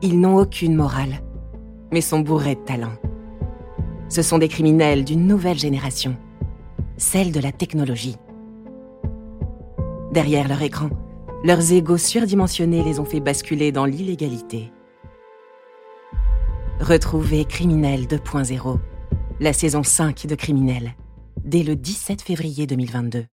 Ils n'ont aucune morale, mais sont bourrés de talent. Ce sont des criminels d'une nouvelle génération, celle de la technologie. Derrière leur écran, leurs égaux surdimensionnés les ont fait basculer dans l'illégalité. Retrouvez Criminel 2.0, la saison 5 de Criminel, dès le 17 février 2022.